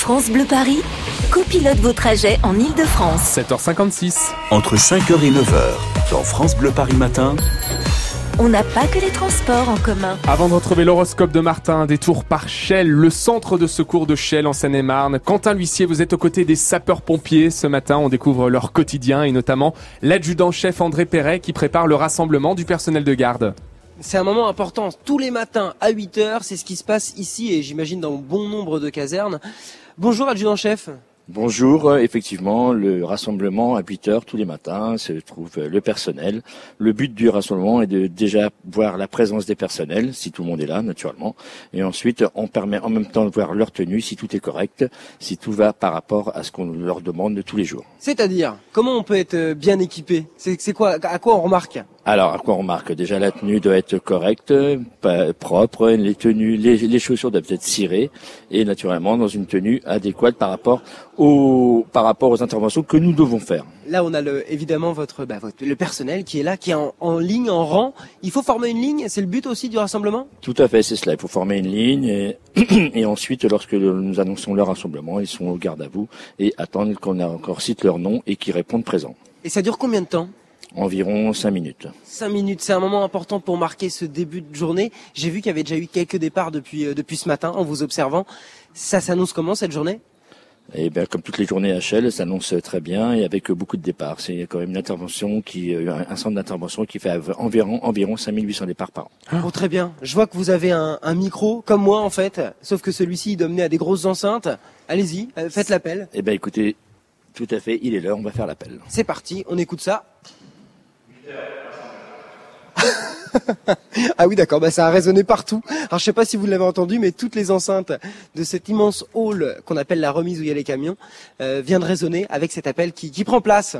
France Bleu Paris, copilote vos trajets en Ile-de-France. 7h56. Entre 5h et 9h, dans France Bleu Paris Matin, On n'a pas que les transports en commun. Avant de retrouver l'horoscope de Martin, détour par Chelles, le centre de secours de Chelles en Seine-et-Marne. Quentin L'huissier, vous êtes aux côtés des sapeurs-pompiers. Ce matin, on découvre leur quotidien et notamment l'adjudant-chef André Perret qui prépare le rassemblement du personnel de garde. C'est un moment important. Tous les matins à 8 heures, c'est ce qui se passe ici et j'imagine dans bon nombre de casernes. Bonjour adjudant-chef. Bonjour, euh, effectivement, le rassemblement à 8 heures tous les matins se trouve euh, le personnel. Le but du rassemblement est de déjà voir la présence des personnels, si tout le monde est là, naturellement. Et ensuite, on permet en même temps de voir leur tenue, si tout est correct, si tout va par rapport à ce qu'on leur demande tous les jours. C'est-à-dire, comment on peut être euh, bien équipé? C'est c'est quoi À quoi on remarque? Alors, à quoi on remarque Déjà, la tenue doit être correcte, pas- propre, les tenues, les, les chaussures doivent être cirées, et naturellement dans une tenue adéquate par rapport aux, par rapport aux interventions que nous devons faire. Là, on a le, évidemment votre, bah, votre- le personnel qui est là, qui est en, en ligne, en rang. Il faut former une ligne. C'est le but aussi du rassemblement? Tout à fait, c'est cela. Il faut former une ligne et, et ensuite, lorsque nous annonçons leur rassemblement, ils sont au garde à vous et attendent qu'on encore cite leur nom et qu'ils répondent présent. Et ça dure combien de temps? Environ cinq minutes. Cinq minutes, c'est un moment important pour marquer ce début de journée. J'ai vu qu'il y avait déjà eu quelques départs depuis, euh, depuis ce matin en vous observant. Ça s'annonce comment cette journée? Et bien, comme toutes les journées à Shell, ça s'annonce très bien et avec beaucoup de départs. C'est quand même une intervention qui, euh, un centre d'intervention qui fait environ environ 5800 départs par an. Oh, très bien. Je vois que vous avez un, un micro, comme moi en fait, sauf que celui-ci il doit mener à des grosses enceintes. Allez-y, euh, faites l'appel. Eh bien, écoutez, tout à fait, il est l'heure, on va faire l'appel. C'est parti, on écoute ça. ah oui d'accord, bah ça a résonné partout. Alors je sais pas si vous l'avez entendu, mais toutes les enceintes de cet immense hall qu'on appelle la remise où il y a les camions euh, viennent résonner avec cet appel qui, qui prend place.